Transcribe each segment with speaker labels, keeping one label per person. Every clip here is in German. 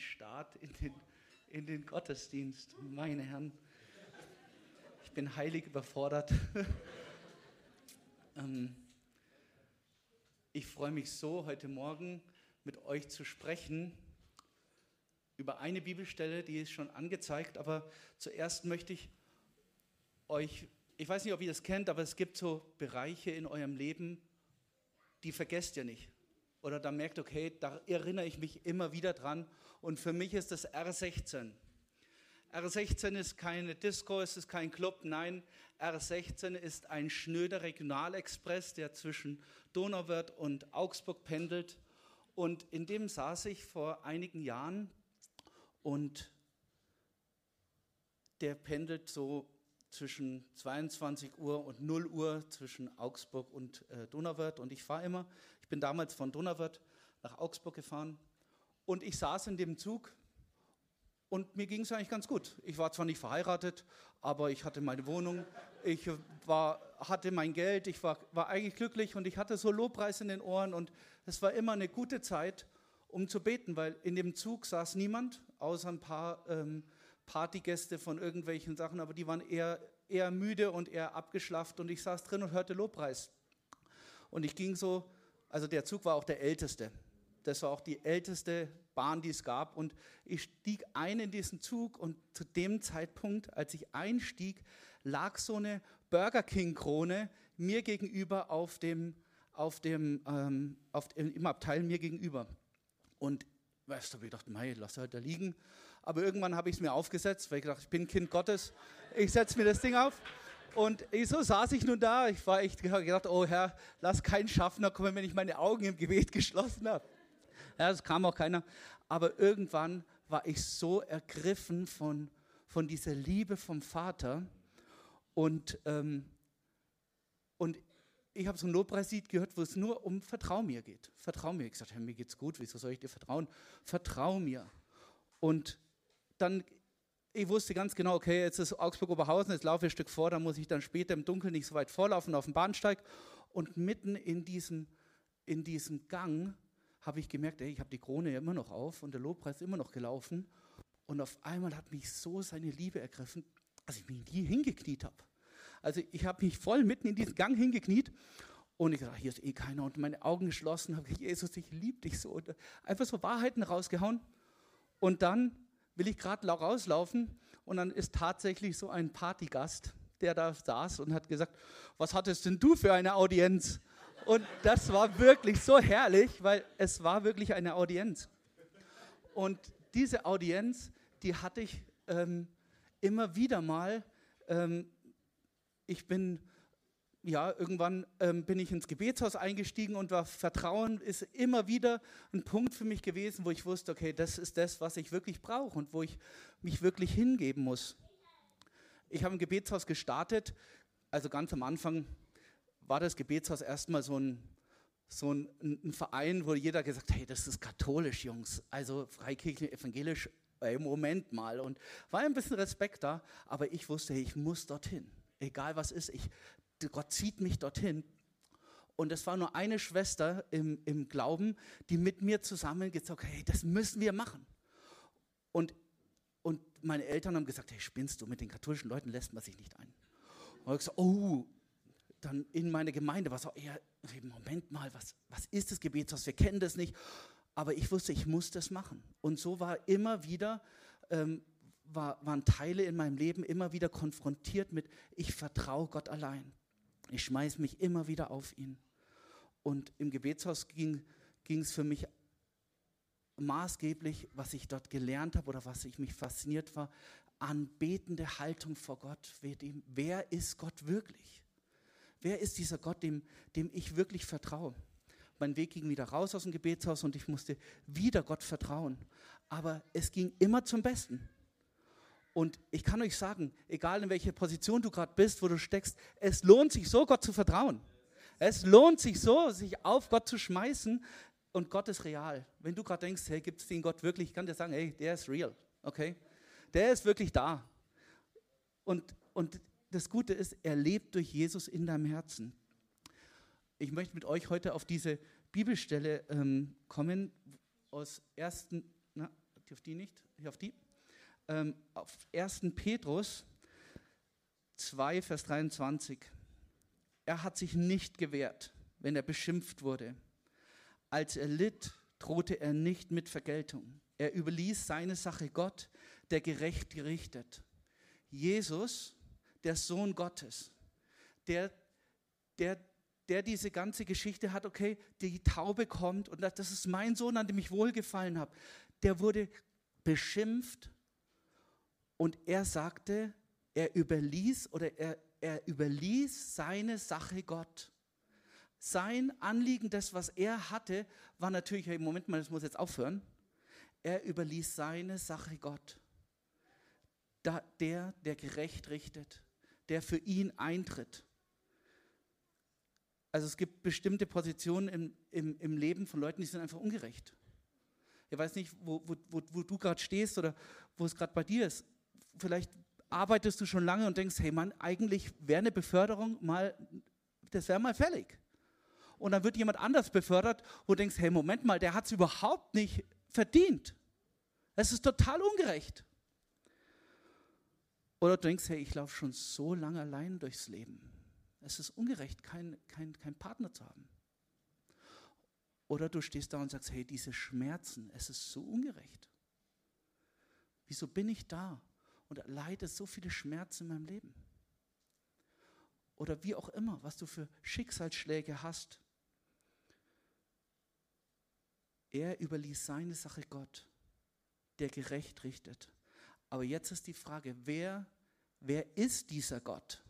Speaker 1: Start in den, in den Gottesdienst. Meine Herren, ich bin heilig überfordert. ähm, ich freue mich so, heute Morgen mit euch zu sprechen über eine Bibelstelle, die ist schon angezeigt, aber zuerst möchte ich euch, ich weiß nicht, ob ihr das kennt, aber es gibt so Bereiche in eurem Leben, die vergesst ihr nicht. Oder da merkt, okay, da erinnere ich mich immer wieder dran. Und für mich ist das R16. R16 ist keine Disco, es ist kein Club, nein, R16 ist ein schnöder Regionalexpress, der zwischen Donauwörth und Augsburg pendelt. Und in dem saß ich vor einigen Jahren und der pendelt so zwischen 22 Uhr und 0 Uhr zwischen Augsburg und äh, Donauwörth. Und ich fahre immer, bin damals von Donauwörth nach Augsburg gefahren und ich saß in dem Zug und mir ging es eigentlich ganz gut. Ich war zwar nicht verheiratet, aber ich hatte meine Wohnung, ich war, hatte mein Geld, ich war, war eigentlich glücklich und ich hatte so Lobpreis in den Ohren und es war immer eine gute Zeit, um zu beten, weil in dem Zug saß niemand, außer ein paar ähm, Partygäste von irgendwelchen Sachen, aber die waren eher, eher müde und eher abgeschlafft und ich saß drin und hörte Lobpreis. Und ich ging so, also der Zug war auch der älteste. Das war auch die älteste Bahn, die es gab. Und ich stieg ein in diesen Zug und zu dem Zeitpunkt, als ich einstieg, lag so eine Burger King-Krone mir gegenüber auf dem, auf dem, ähm, auf, im Abteil mir gegenüber. Und weißt du, ich dachte, mei, lass halt da liegen. Aber irgendwann habe ich es mir aufgesetzt, weil ich gedacht, ich bin Kind Gottes. Ich setze mir das Ding auf. Und so saß ich nun da. Ich war echt gedacht, oh Herr, lass keinen Schaffner kommen, wenn ich meine Augen im Gebet geschlossen habe. Ja, es kam auch keiner. Aber irgendwann war ich so ergriffen von, von dieser Liebe vom Vater. Und, ähm, und ich habe so ein Lobpreislied gehört, wo es nur um Vertrau mir geht. Vertrau mir. Ich sagte, mir geht's gut, wieso soll ich dir vertrauen? Vertrau mir. Und dann, ich wusste ganz genau, okay, jetzt ist Augsburg-Oberhausen, jetzt laufe ich ein Stück vor, da muss ich dann später im Dunkeln nicht so weit vorlaufen auf dem Bahnsteig. Und mitten in diesem, in diesem Gang habe ich gemerkt, ey, ich habe die Krone ja immer noch auf und der Lobpreis immer noch gelaufen. Und auf einmal hat mich so seine Liebe ergriffen, dass ich mich nie hingekniet habe. Also ich habe mich voll mitten in diesen Gang hingekniet und ich dachte, hier ist eh keiner. Und meine Augen geschlossen, habe gesagt, Jesus, ich liebe dich so. Und einfach so Wahrheiten rausgehauen. Und dann will ich gerade rauslaufen und dann ist tatsächlich so ein Partygast, der da saß und hat gesagt, was hattest denn du für eine Audienz? Und das war wirklich so herrlich, weil es war wirklich eine Audienz. Und diese Audienz, die hatte ich ähm, immer wieder mal. Ähm, ich bin ja, irgendwann ähm, bin ich ins Gebetshaus eingestiegen und war Vertrauen ist immer wieder ein Punkt für mich gewesen, wo ich wusste, okay, das ist das, was ich wirklich brauche und wo ich mich wirklich hingeben muss. Ich habe ein Gebetshaus gestartet, also ganz am Anfang war das Gebetshaus erstmal so ein, so ein, ein Verein, wo jeder gesagt hat, hey, das ist katholisch, Jungs, also freikirchlich, evangelisch, ey, Moment mal. Und war ein bisschen Respekt da, aber ich wusste, hey, ich muss dorthin egal was ist, ich Gott zieht mich dorthin. Und es war nur eine Schwester im, im Glauben, die mit mir zusammen gesagt hat, hey, das müssen wir machen. Und, und meine Eltern haben gesagt, hey, spinnst du, mit den katholischen Leuten lässt man sich nicht ein. Und ich gesagt, oh, dann in meine Gemeinde war auch eher, Moment mal, was, was ist das Gebetshaus? Wir kennen das nicht. Aber ich wusste, ich muss das machen. Und so war immer wieder, ähm, war, waren Teile in meinem Leben immer wieder konfrontiert mit, ich vertraue Gott allein. Ich schmeiße mich immer wieder auf ihn. Und im Gebetshaus ging es für mich maßgeblich, was ich dort gelernt habe oder was ich mich fasziniert war, anbetende Haltung vor Gott. Wer ist Gott wirklich? Wer ist dieser Gott, dem, dem ich wirklich vertraue? Mein Weg ging wieder raus aus dem Gebetshaus und ich musste wieder Gott vertrauen. Aber es ging immer zum Besten. Und ich kann euch sagen, egal in welcher Position du gerade bist, wo du steckst, es lohnt sich so, Gott zu vertrauen. Es lohnt sich so, sich auf Gott zu schmeißen und Gott ist real. Wenn du gerade denkst, hey, gibt es den Gott wirklich? Ich kann dir sagen, hey, der ist real, okay? Der ist wirklich da. Und, und das Gute ist, er lebt durch Jesus in deinem Herzen. Ich möchte mit euch heute auf diese Bibelstelle ähm, kommen aus 1. Na, auf die nicht, hier auf die. Ähm, auf 1. Petrus 2, Vers 23. Er hat sich nicht gewehrt, wenn er beschimpft wurde. Als er litt, drohte er nicht mit Vergeltung. Er überließ seine Sache Gott, der gerecht gerichtet. Jesus, der Sohn Gottes, der, der, der diese ganze Geschichte hat, okay, die Taube kommt und das ist mein Sohn, an dem ich wohlgefallen habe, der wurde beschimpft und er sagte, er überließ oder er, er überließ seine Sache Gott. Sein Anliegen, das, was er hatte, war natürlich, hey, Moment mal, das muss jetzt aufhören. Er überließ seine Sache Gott. Da, der, der gerecht richtet, der für ihn eintritt. Also es gibt bestimmte Positionen im, im, im Leben von Leuten, die sind einfach ungerecht. Ich weiß nicht, wo, wo, wo, wo du gerade stehst oder wo es gerade bei dir ist. Vielleicht arbeitest du schon lange und denkst, hey Mann, eigentlich wäre eine Beförderung mal, das wäre mal fällig. Und dann wird jemand anders befördert, wo du denkst, hey Moment mal, der hat es überhaupt nicht verdient. Es ist total ungerecht. Oder du denkst, hey, ich laufe schon so lange allein durchs Leben. Es ist ungerecht, keinen kein, kein Partner zu haben. Oder du stehst da und sagst, hey, diese Schmerzen, es ist so ungerecht. Wieso bin ich da und erleide so viele Schmerzen in meinem Leben? Oder wie auch immer, was du für Schicksalsschläge hast. Er überließ seine Sache Gott, der gerecht richtet. Aber jetzt ist die Frage, wer, wer ist dieser Gott?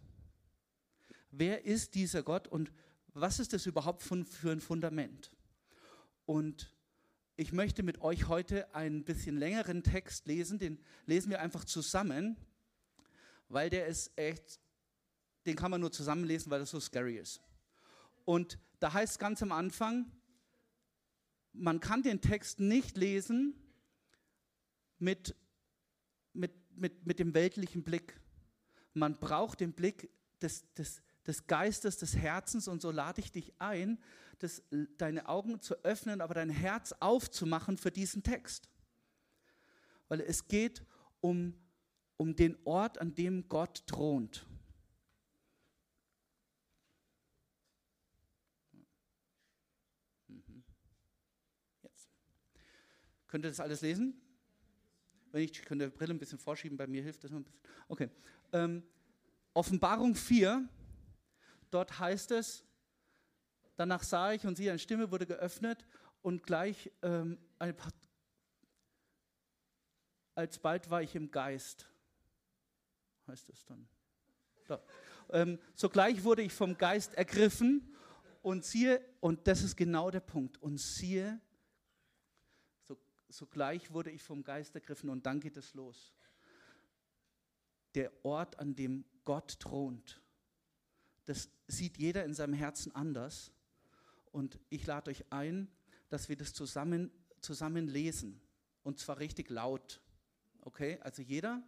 Speaker 1: wer ist dieser Gott und was ist das überhaupt für ein Fundament? Und ich möchte mit euch heute einen bisschen längeren Text lesen, den lesen wir einfach zusammen, weil der ist echt, den kann man nur zusammenlesen, weil das so scary ist. Und da heißt ganz am Anfang, man kann den Text nicht lesen mit, mit, mit, mit dem weltlichen Blick. Man braucht den Blick des, des, des Geistes, des Herzens und so lade ich dich ein, das, deine Augen zu öffnen, aber dein Herz aufzumachen für diesen Text. Weil es geht um, um den Ort, an dem Gott thront. Mhm. Jetzt. Könnt ihr das alles lesen? Wenn ich könnte die Brille ein bisschen vorschieben, bei mir hilft das ein bisschen. Okay. Ähm, Offenbarung 4, Dort heißt es, danach sah ich und siehe, eine Stimme wurde geöffnet und gleich ähm, paar, alsbald war ich im Geist, heißt es dann. Da. Ähm, sogleich wurde ich vom Geist ergriffen und siehe, und das ist genau der Punkt, und siehe, so, sogleich wurde ich vom Geist ergriffen und dann geht es los. Der Ort, an dem Gott thront das sieht jeder in seinem Herzen anders. Und ich lade euch ein, dass wir das zusammen, zusammen lesen. Und zwar richtig laut. Okay, also jeder,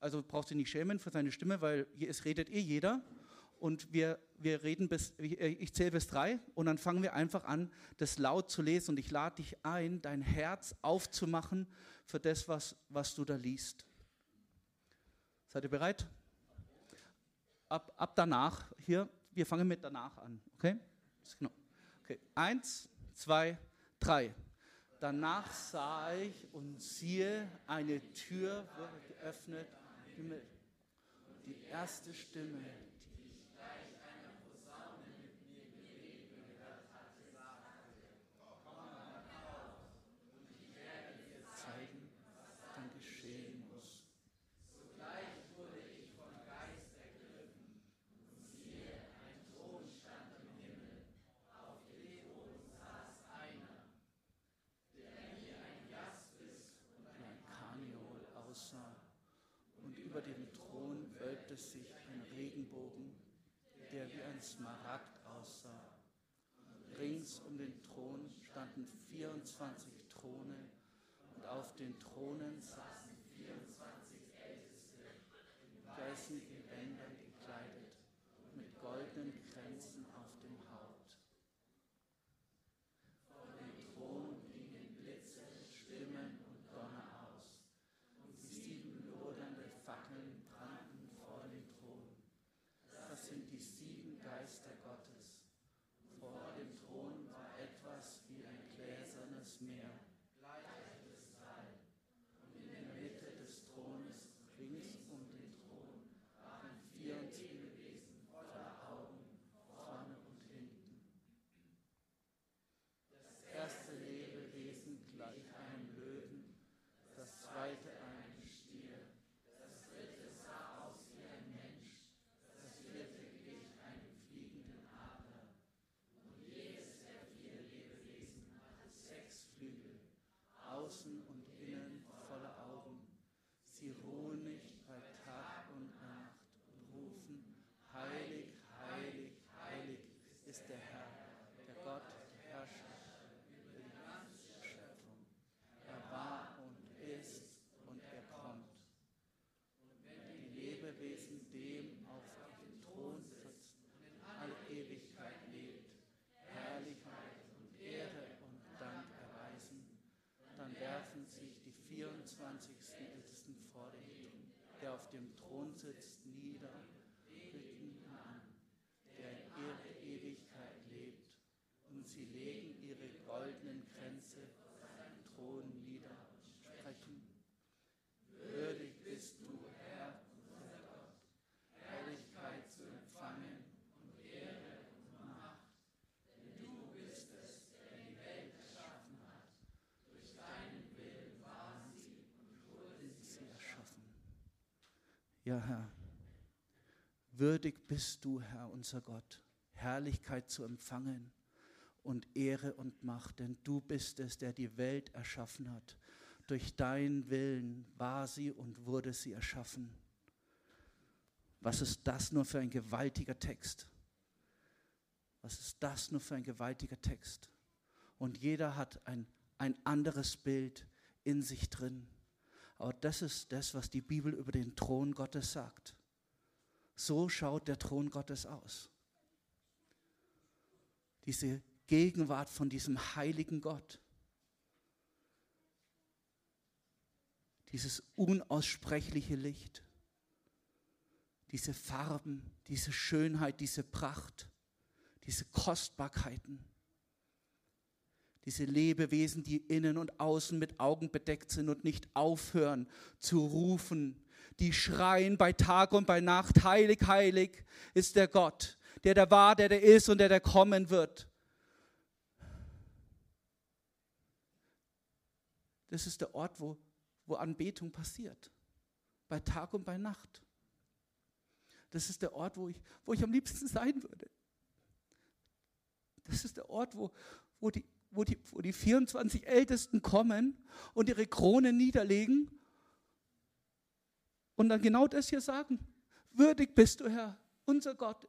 Speaker 1: also braucht ihr nicht schämen für seine Stimme, weil es redet eh jeder. Und wir, wir reden bis, ich zähle bis drei und dann fangen wir einfach an, das laut zu lesen. Und ich lade dich ein, dein Herz aufzumachen für das, was, was du da liest. Seid ihr bereit? ab, ab danach hier, wir fangen mit danach an, okay? Genau. Okay? Eins, zwei, drei. Danach sah ich und siehe, eine Tür wurde geöffnet, die erste Stimme, Smaragd aussah. Rings um den Thron standen 24 Throne und auf den Thronen saßen Ja, Herr, würdig bist du, Herr, unser Gott, Herrlichkeit zu empfangen und Ehre und Macht, denn du bist es, der die Welt erschaffen hat. Durch deinen Willen war sie und wurde sie erschaffen. Was ist das nur für ein gewaltiger Text? Was ist das nur für ein gewaltiger Text? Und jeder hat ein, ein anderes Bild in sich drin. Aber das ist das, was die Bibel über den Thron Gottes sagt. So schaut der Thron Gottes aus. Diese Gegenwart von diesem heiligen Gott. Dieses unaussprechliche Licht, diese Farben, diese Schönheit, diese Pracht, diese Kostbarkeiten, diese Lebewesen, die innen und außen mit Augen bedeckt sind und nicht aufhören zu rufen, die schreien bei Tag und bei Nacht, heilig, heilig ist der Gott, der da war, der da ist und der da kommen wird. Das ist der Ort, wo, wo Anbetung passiert. Bei Tag und bei Nacht. Das ist der Ort, wo ich, wo ich am liebsten sein würde. Das ist der Ort, wo, wo, die, wo, die, wo die 24 Ältesten kommen und ihre Krone niederlegen und dann genau das hier sagen. Würdig bist du, Herr, unser Gott,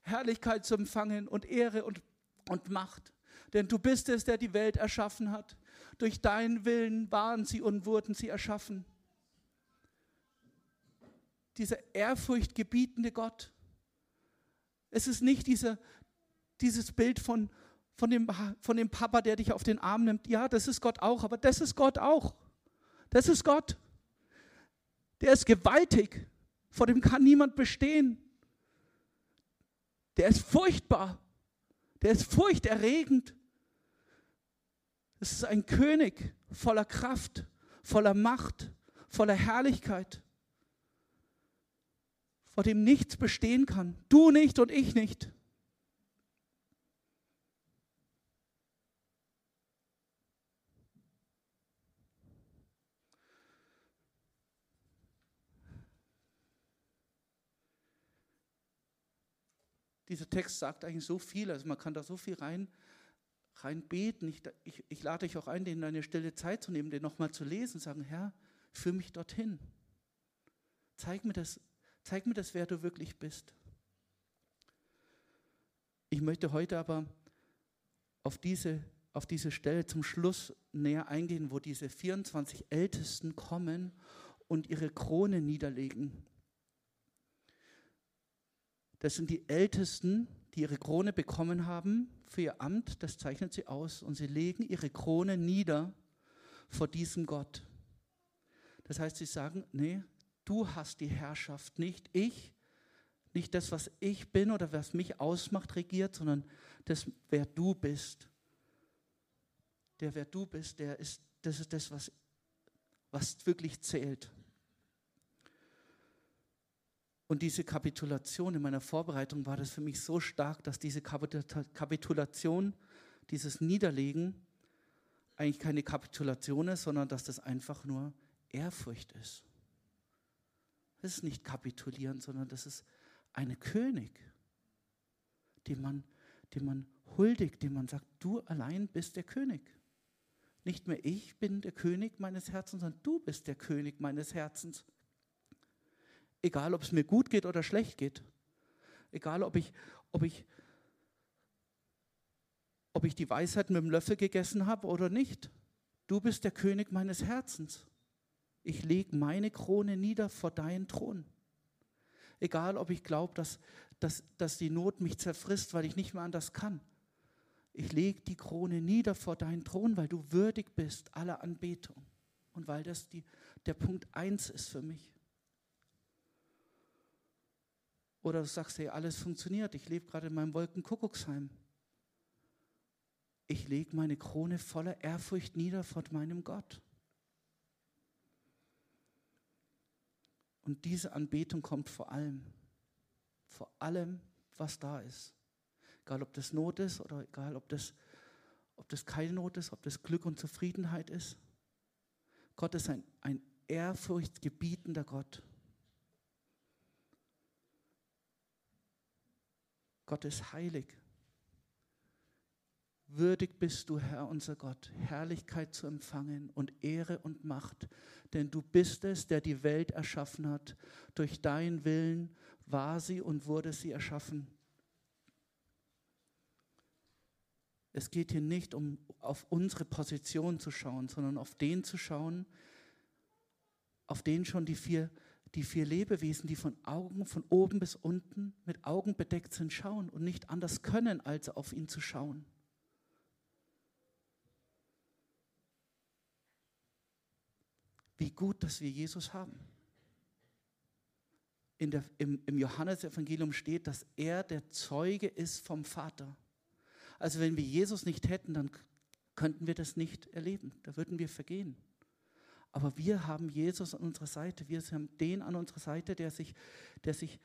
Speaker 1: Herrlichkeit zu empfangen und Ehre und, und Macht. Denn du bist es, der die Welt erschaffen hat. Durch deinen Willen waren sie und wurden sie erschaffen. Dieser ehrfurchtgebietende Gott. Es ist nicht dieser, dieses Bild von, von, dem, von dem Papa, der dich auf den Arm nimmt. Ja, das ist Gott auch, aber das ist Gott auch. Das ist Gott. Der ist gewaltig. Vor dem kann niemand bestehen. Der ist furchtbar. Der ist furchterregend. Es ist ein König voller Kraft, voller Macht, voller Herrlichkeit, vor dem nichts bestehen kann. Du nicht und ich nicht. Dieser Text sagt eigentlich so viel, also man kann da so viel rein, rein beten. Ich, ich, ich lade euch auch ein, den eine stille Zeit zu nehmen, den nochmal zu lesen, sagen, Herr, führ mich dorthin. Zeig mir das, zeig mir das, wer du wirklich bist. Ich möchte heute aber auf diese, auf diese Stelle zum Schluss näher eingehen, wo diese 24 Ältesten kommen und ihre Krone niederlegen. Das sind die Ältesten, die ihre Krone bekommen haben für ihr Amt, das zeichnet sie aus. Und sie legen ihre Krone nieder vor diesem Gott. Das heißt, sie sagen, nee, du hast die Herrschaft, nicht ich, nicht das, was ich bin oder was mich ausmacht, regiert, sondern das, wer du bist. Der, wer du bist, der ist, das ist das, was, was wirklich zählt. Und diese Kapitulation in meiner Vorbereitung war das für mich so stark, dass diese Kapitulation, dieses Niederlegen eigentlich keine Kapitulation ist, sondern dass das einfach nur Ehrfurcht ist. Das ist nicht kapitulieren, sondern das ist ein König, dem man, dem man huldigt, dem man sagt, du allein bist der König. Nicht mehr ich bin der König meines Herzens, sondern du bist der König meines Herzens. Egal, ob es mir gut geht oder schlecht geht. Egal, ob ich, ob ich, ob ich die Weisheit mit dem Löffel gegessen habe oder nicht. Du bist der König meines Herzens. Ich lege meine Krone nieder vor deinen Thron. Egal, ob ich glaube, dass, dass, dass die Not mich zerfrisst, weil ich nicht mehr anders kann. Ich lege die Krone nieder vor deinen Thron, weil du würdig bist aller Anbetung und weil das die, der Punkt eins ist für mich. Oder du sagst, hey, alles funktioniert, ich lebe gerade in meinem Wolkenkuckucksheim. Ich lege meine Krone voller Ehrfurcht nieder vor meinem Gott. Und diese Anbetung kommt vor allem, vor allem, was da ist. Egal, ob das Not ist oder egal, ob das, ob das keine Not ist, ob das Glück und Zufriedenheit ist. Gott ist ein, ein ehrfurchtgebietender Gott. Gott ist heilig. Würdig bist du, Herr unser Gott, Herrlichkeit zu empfangen und Ehre und Macht, denn du bist es, der die Welt erschaffen hat. Durch deinen Willen war sie und wurde sie erschaffen. Es geht hier nicht um auf unsere Position zu schauen, sondern auf den zu schauen, auf den schon die vier, die vier Lebewesen, die von Augen von oben bis unten mit Augen bedeckt sind, schauen und nicht anders können, als auf ihn zu schauen. wie gut, dass wir Jesus haben. Der, Im im Johannesevangelium steht, dass er der Zeuge ist vom Vater. Also wenn wir Jesus nicht hätten, dann könnten wir das nicht erleben. Da würden wir vergehen. Aber wir haben Jesus an unserer Seite. Wir haben den an unserer Seite, der sich, der sich,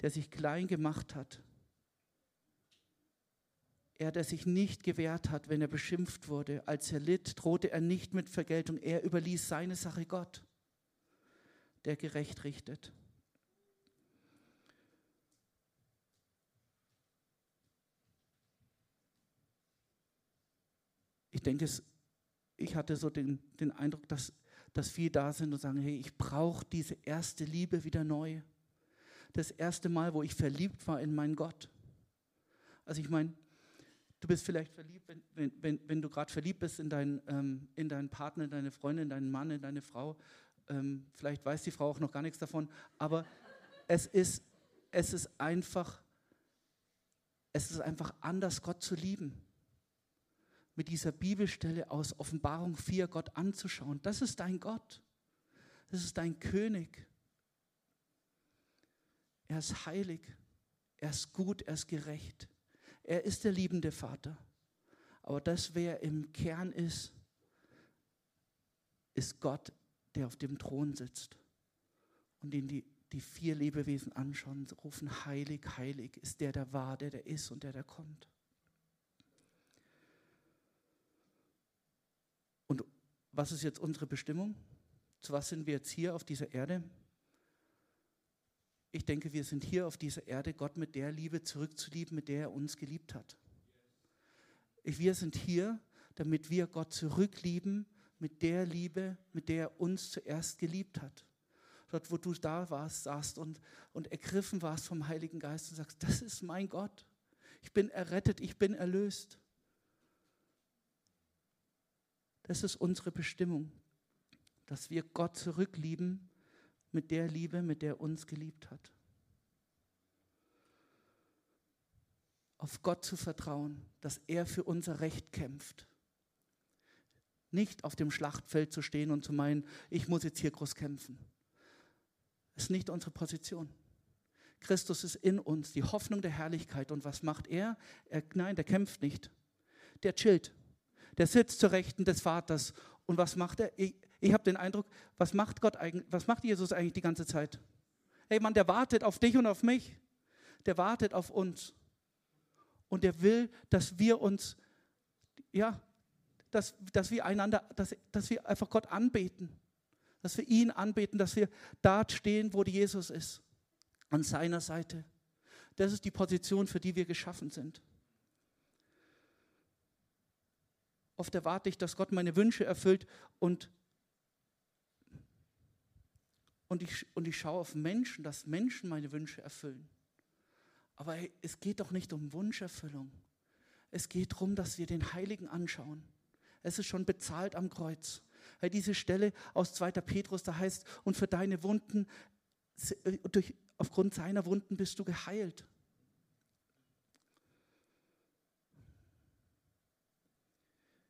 Speaker 1: der sich klein gemacht hat, er, der sich nicht gewehrt hat, wenn er beschimpft wurde, als er litt, drohte er nicht mit Vergeltung. Er überließ seine Sache Gott, der gerecht richtet. Ich denke, ich hatte so den, den Eindruck, dass, dass viele da sind und sagen, hey, ich brauche diese erste Liebe wieder neu. Das erste Mal, wo ich verliebt war in meinen Gott. Also ich meine, Du bist vielleicht verliebt, wenn, wenn, wenn, wenn du gerade verliebt bist in, dein, ähm, in deinen Partner, in deine Freundin, in deinen Mann, in deine Frau. Ähm, vielleicht weiß die Frau auch noch gar nichts davon, aber es ist, es ist einfach, es ist einfach anders, Gott zu lieben. Mit dieser Bibelstelle aus Offenbarung 4 Gott anzuschauen. Das ist dein Gott. Das ist dein König. Er ist heilig. Er ist gut. Er ist gerecht. Er ist der liebende Vater. Aber das, wer im Kern ist, ist Gott, der auf dem Thron sitzt und den die, die vier Lebewesen anschauen, rufen, heilig, heilig ist der, der war, der, der ist und der, der kommt. Und was ist jetzt unsere Bestimmung? Zu was sind wir jetzt hier auf dieser Erde? Ich denke, wir sind hier auf dieser Erde, Gott mit der Liebe zurückzulieben, mit der er uns geliebt hat. Wir sind hier, damit wir Gott zurücklieben mit der Liebe, mit der er uns zuerst geliebt hat. Dort, wo du da warst, saßt und, und ergriffen warst vom Heiligen Geist und sagst, das ist mein Gott. Ich bin errettet, ich bin erlöst. Das ist unsere Bestimmung, dass wir Gott zurücklieben mit der Liebe, mit der er uns geliebt hat. Auf Gott zu vertrauen, dass er für unser Recht kämpft. Nicht auf dem Schlachtfeld zu stehen und zu meinen, ich muss jetzt hier groß kämpfen. Das ist nicht unsere Position. Christus ist in uns, die Hoffnung der Herrlichkeit. Und was macht er? er nein, der kämpft nicht. Der chillt. Der sitzt zur Rechten des Vaters. Und was macht er? Ich habe den Eindruck, was macht Gott eigentlich, was macht Jesus eigentlich die ganze Zeit? Ey Mann, der wartet auf dich und auf mich. Der wartet auf uns. Und der will, dass wir uns, ja, dass, dass wir einander, dass, dass wir einfach Gott anbeten. Dass wir ihn anbeten, dass wir dort stehen, wo Jesus ist. An seiner Seite. Das ist die Position, für die wir geschaffen sind. Oft erwarte ich, dass Gott meine Wünsche erfüllt und und ich, und ich schaue auf Menschen, dass Menschen meine Wünsche erfüllen. Aber es geht doch nicht um Wunscherfüllung. Es geht darum, dass wir den Heiligen anschauen. Es ist schon bezahlt am Kreuz. Hey, diese Stelle aus 2. Petrus, da heißt, und für deine Wunden, äh, durch, aufgrund seiner Wunden bist du geheilt.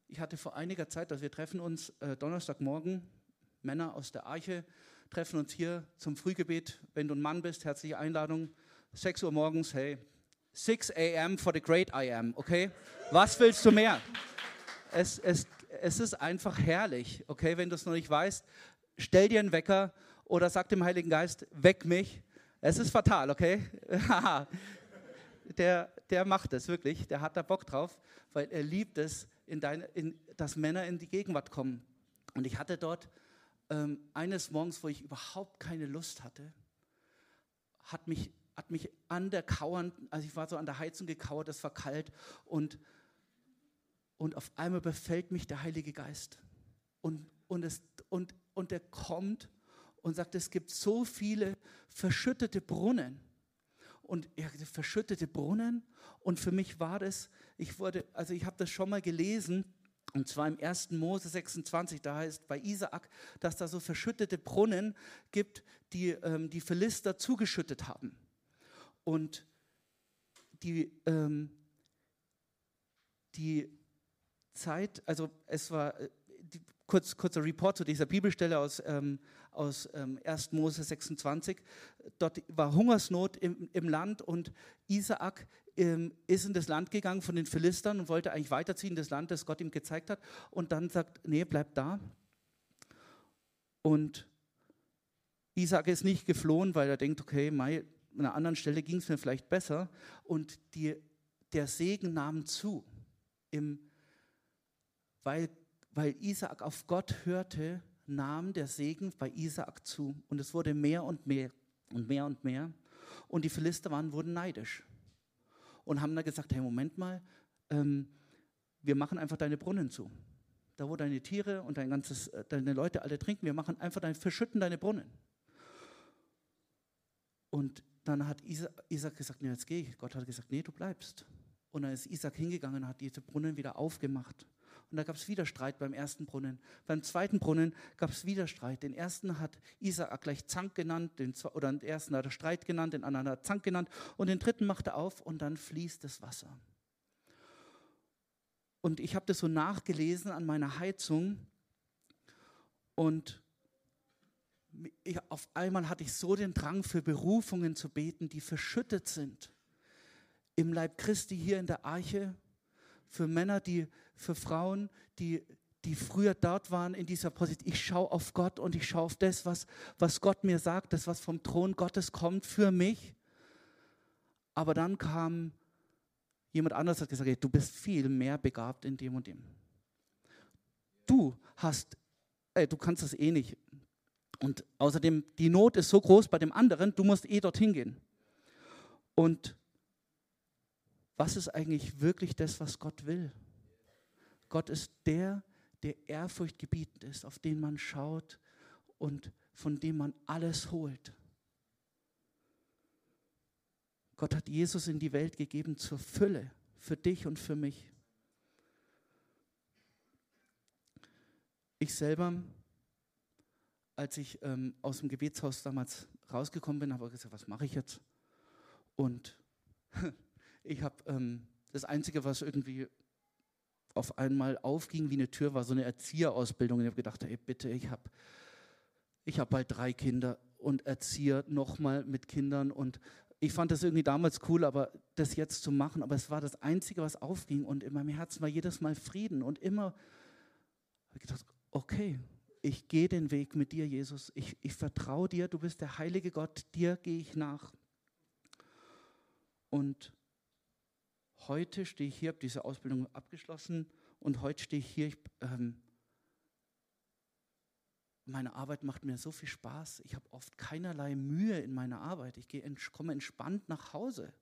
Speaker 1: Ich hatte vor einiger Zeit, also wir treffen uns äh, Donnerstagmorgen, Männer aus der Arche, treffen uns hier zum Frühgebet. Wenn du ein Mann bist, herzliche Einladung. 6 Uhr morgens, hey, 6 a.m. for the great I am, okay? Was willst du mehr? Es, es, es ist einfach herrlich, okay? Wenn du es noch nicht weißt, stell dir einen Wecker oder sag dem Heiligen Geist, weck mich. Es ist fatal, okay? der, der macht es wirklich, der hat da Bock drauf, weil er liebt es, in deine, in, dass Männer in die Gegenwart kommen. Und ich hatte dort ähm, eines Morgens, wo ich überhaupt keine Lust hatte, hat mich, hat mich an der Kauern, also ich war so an der Heizung gekauert, es war kalt und, und auf einmal befällt mich der Heilige Geist. Und, und, es, und, und er kommt und sagt, es gibt so viele verschüttete Brunnen. Und er verschüttete Brunnen. Und für mich war das, ich wurde, also ich habe das schon mal gelesen, und zwar im 1. Mose 26, da heißt bei Isaak, dass da so verschüttete Brunnen gibt, die ähm, die Philister zugeschüttet haben. Und die, ähm, die Zeit, also es war, äh, die, kurz, kurzer Report zu dieser Bibelstelle aus, ähm, aus ähm, 1. Mose 26. Dort war Hungersnot im, im Land und Isaak ähm, ist in das Land gegangen von den Philistern und wollte eigentlich weiterziehen, das Land, das Gott ihm gezeigt hat. Und dann sagt, nee, bleib da. Und Isaac ist nicht geflohen, weil er denkt, okay, Mai, an einer anderen Stelle ging es mir vielleicht besser. Und die, der Segen nahm zu, im, weil, weil Isaak auf Gott hörte, nahm der Segen bei Isaak zu. Und es wurde mehr und mehr und mehr und mehr. Und die Philister waren, wurden neidisch und haben dann gesagt, hey, Moment mal, ähm, wir machen einfach deine Brunnen zu. Da wo deine Tiere und dein ganzes, äh, deine Leute alle trinken, wir machen einfach dein, verschütten deine Brunnen. Und dann hat Isaac gesagt, nee, jetzt gehe ich. Gott hat gesagt, nee, du bleibst. Und dann ist Isaac hingegangen und hat diese Brunnen wieder aufgemacht. Und da gab es wieder Streit beim ersten Brunnen. Beim zweiten Brunnen gab es wieder Streit. Den ersten hat Isaak gleich Zank genannt, den, oder den ersten hat er Streit genannt, den anderen hat er Zank genannt und den dritten macht er auf und dann fließt das Wasser. Und ich habe das so nachgelesen an meiner Heizung und ich, auf einmal hatte ich so den Drang für Berufungen zu beten, die verschüttet sind. Im Leib Christi hier in der Arche, für Männer, die für Frauen, die, die früher dort waren in dieser Position. Ich schaue auf Gott und ich schaue auf das, was, was Gott mir sagt, das, was vom Thron Gottes kommt für mich. Aber dann kam jemand anderes, hat gesagt, du bist viel mehr begabt in dem und dem. Du hast, ey, du kannst das eh nicht. Und außerdem, die Not ist so groß bei dem anderen, du musst eh dorthin gehen. Und was ist eigentlich wirklich das, was Gott will? Gott ist der, der Ehrfurcht gebietend ist, auf den man schaut und von dem man alles holt. Gott hat Jesus in die Welt gegeben zur Fülle, für dich und für mich. Ich selber, als ich ähm, aus dem Gebetshaus damals rausgekommen bin, habe ich gesagt, was mache ich jetzt? Und ich habe ähm, das Einzige, was irgendwie auf einmal aufging wie eine Tür, war so eine Erzieherausbildung. Und ich habe gedacht, ey, bitte, ich habe ich hab bald drei Kinder und erziehe nochmal mit Kindern. Und ich fand das irgendwie damals cool, aber das jetzt zu machen, aber es war das Einzige, was aufging. Und in meinem Herzen war jedes Mal Frieden. Und immer habe ich gedacht, okay, ich gehe den Weg mit dir, Jesus. Ich, ich vertraue dir, du bist der heilige Gott, dir gehe ich nach. Und heute stehe ich hier, habe diese Ausbildung abgeschlossen und heute stehe ich hier. Ich, ähm, meine Arbeit macht mir so viel Spaß. Ich habe oft keinerlei Mühe in meiner Arbeit. Ich gehe, komme entspannt nach Hause.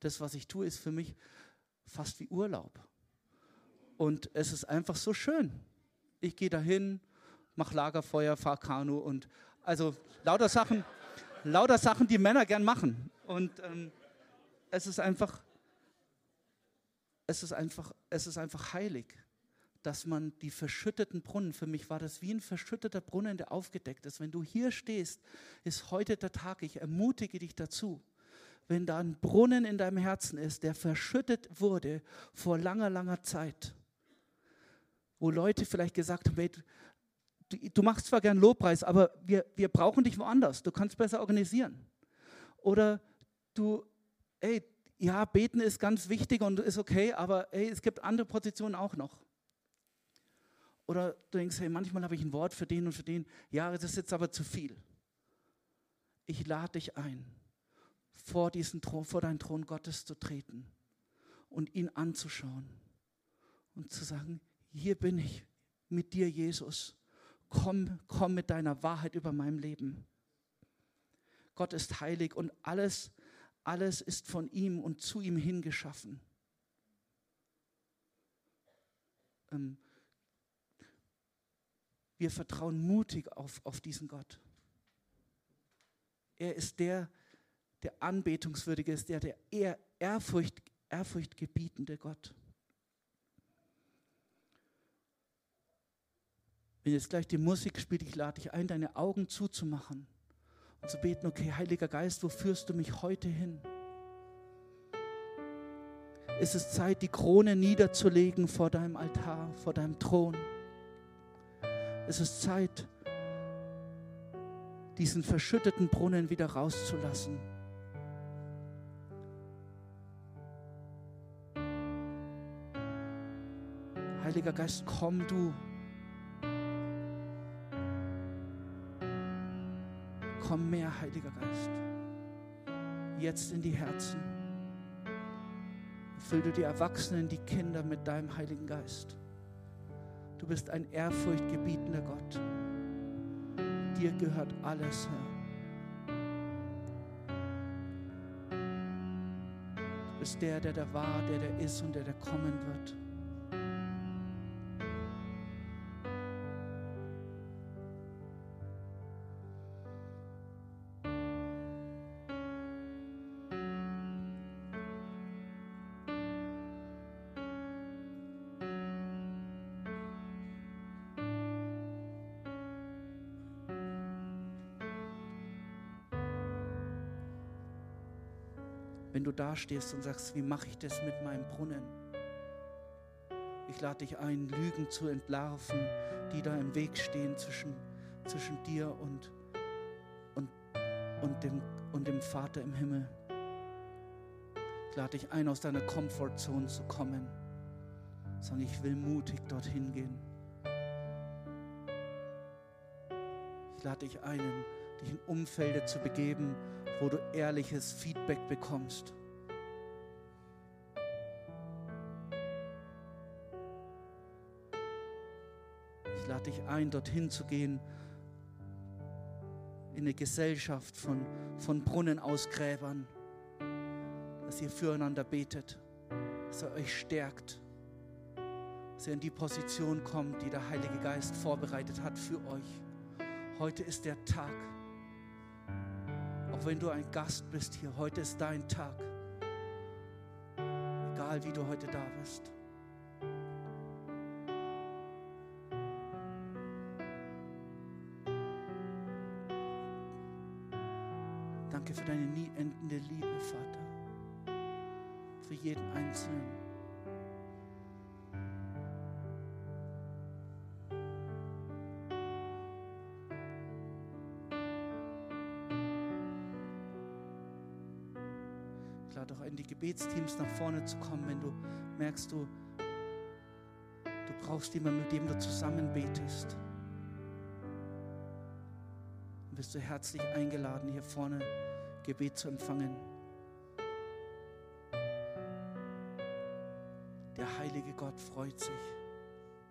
Speaker 1: Das, was ich tue, ist für mich fast wie Urlaub. Und es ist einfach so schön. Ich gehe dahin, mache Lagerfeuer, fahre Kanu und also lauter Sachen, lauter Sachen, die Männer gern machen. Und ähm, es ist einfach es ist einfach, es ist einfach heilig. dass man die verschütteten Brunnen, für mich war das wie ein verschütteter Brunnen, der aufgedeckt ist. Wenn du hier stehst, ist heute der Tag. Ich ermutige dich dazu. Wenn da ein Brunnen in deinem Herzen ist, der verschüttet wurde vor langer, langer Zeit, wo Leute vielleicht gesagt haben, du, machst zwar gern Lobpreis, aber wir, wir brauchen dich woanders. Du kannst besser organisieren. Oder du, ey, ja, beten ist ganz wichtig und ist okay, aber ey, es gibt andere Positionen auch noch. Oder du denkst, hey, manchmal habe ich ein Wort für den und für den. Ja, das ist jetzt aber zu viel. Ich lade dich ein, vor diesen Thron, vor deinen Thron Gottes zu treten und ihn anzuschauen und zu sagen, hier bin ich mit dir, Jesus. Komm, komm mit deiner Wahrheit über mein Leben. Gott ist heilig und alles, alles ist von ihm und zu ihm hingeschaffen. Ähm, wir vertrauen mutig auf, auf diesen Gott. Er ist der, der anbetungswürdige ist, der, der eher Ehrfurcht, ehrfurchtgebietende Gott. Wenn jetzt gleich die Musik spielt, ich lade dich ein, deine Augen zuzumachen zu beten, okay, Heiliger Geist, wo führst du mich heute hin? Ist es Zeit, die Krone niederzulegen vor deinem Altar, vor deinem Thron? Es ist Zeit, diesen verschütteten Brunnen wieder rauszulassen. Heiliger Geist, komm du. Komm mehr, Heiliger Geist. Jetzt in die Herzen. Füll du die Erwachsenen, die Kinder mit deinem Heiligen Geist. Du bist ein ehrfurchtgebietender Gott. Dir gehört alles, Herr. Du bist der, der da war, der der ist und der der kommen wird. Wenn du da stehst und sagst, wie mache ich das mit meinem Brunnen? Ich lade dich ein, Lügen zu entlarven, die da im Weg stehen zwischen, zwischen dir und, und, und, dem, und dem Vater im Himmel. Ich lade dich ein, aus deiner Comfortzone zu kommen. Sagen, ich will mutig dorthin gehen. Ich lade dich ein, dich in Umfelde zu begeben, wo du ehrliches Feedback bekommst. Ich lade dich ein, dorthin zu gehen, in eine Gesellschaft von, von Brunnenausgräbern, dass ihr füreinander betet, dass er euch stärkt, dass ihr in die Position kommt, die der Heilige Geist vorbereitet hat für euch. Heute ist der Tag auch wenn du ein Gast bist hier, heute ist dein Tag. Egal wie du heute da bist. Danke für deine nie endende Liebe, Vater. Für jeden Einzelnen. lade auch in die Gebetsteams nach vorne zu kommen, wenn du merkst, du, du brauchst jemanden, mit dem du zusammen betest. Bist du herzlich eingeladen, hier vorne Gebet zu empfangen. Der heilige Gott freut sich.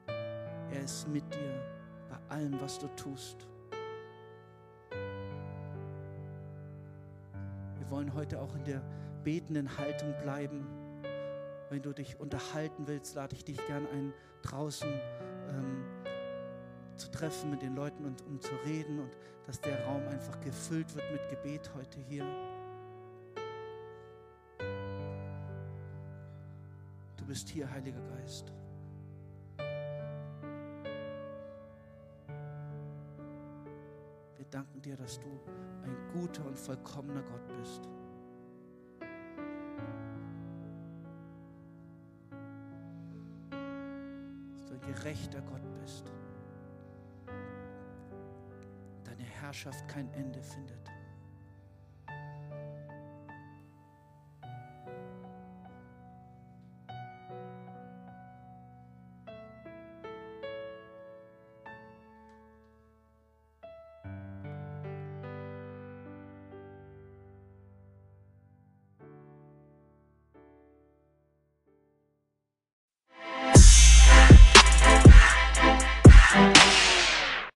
Speaker 1: Er ist mit dir bei allem, was du tust. Wir wollen heute auch in der betenden Haltung bleiben. Wenn du dich unterhalten willst, lade ich dich gern ein, draußen ähm, zu treffen mit den Leuten und um zu reden und dass der Raum einfach gefüllt wird mit Gebet heute hier. Du bist hier, Heiliger Geist. Wir danken dir, dass du ein guter und vollkommener Gott bist. Dass du ein gerechter Gott bist. Herrschaft kein Ende findet.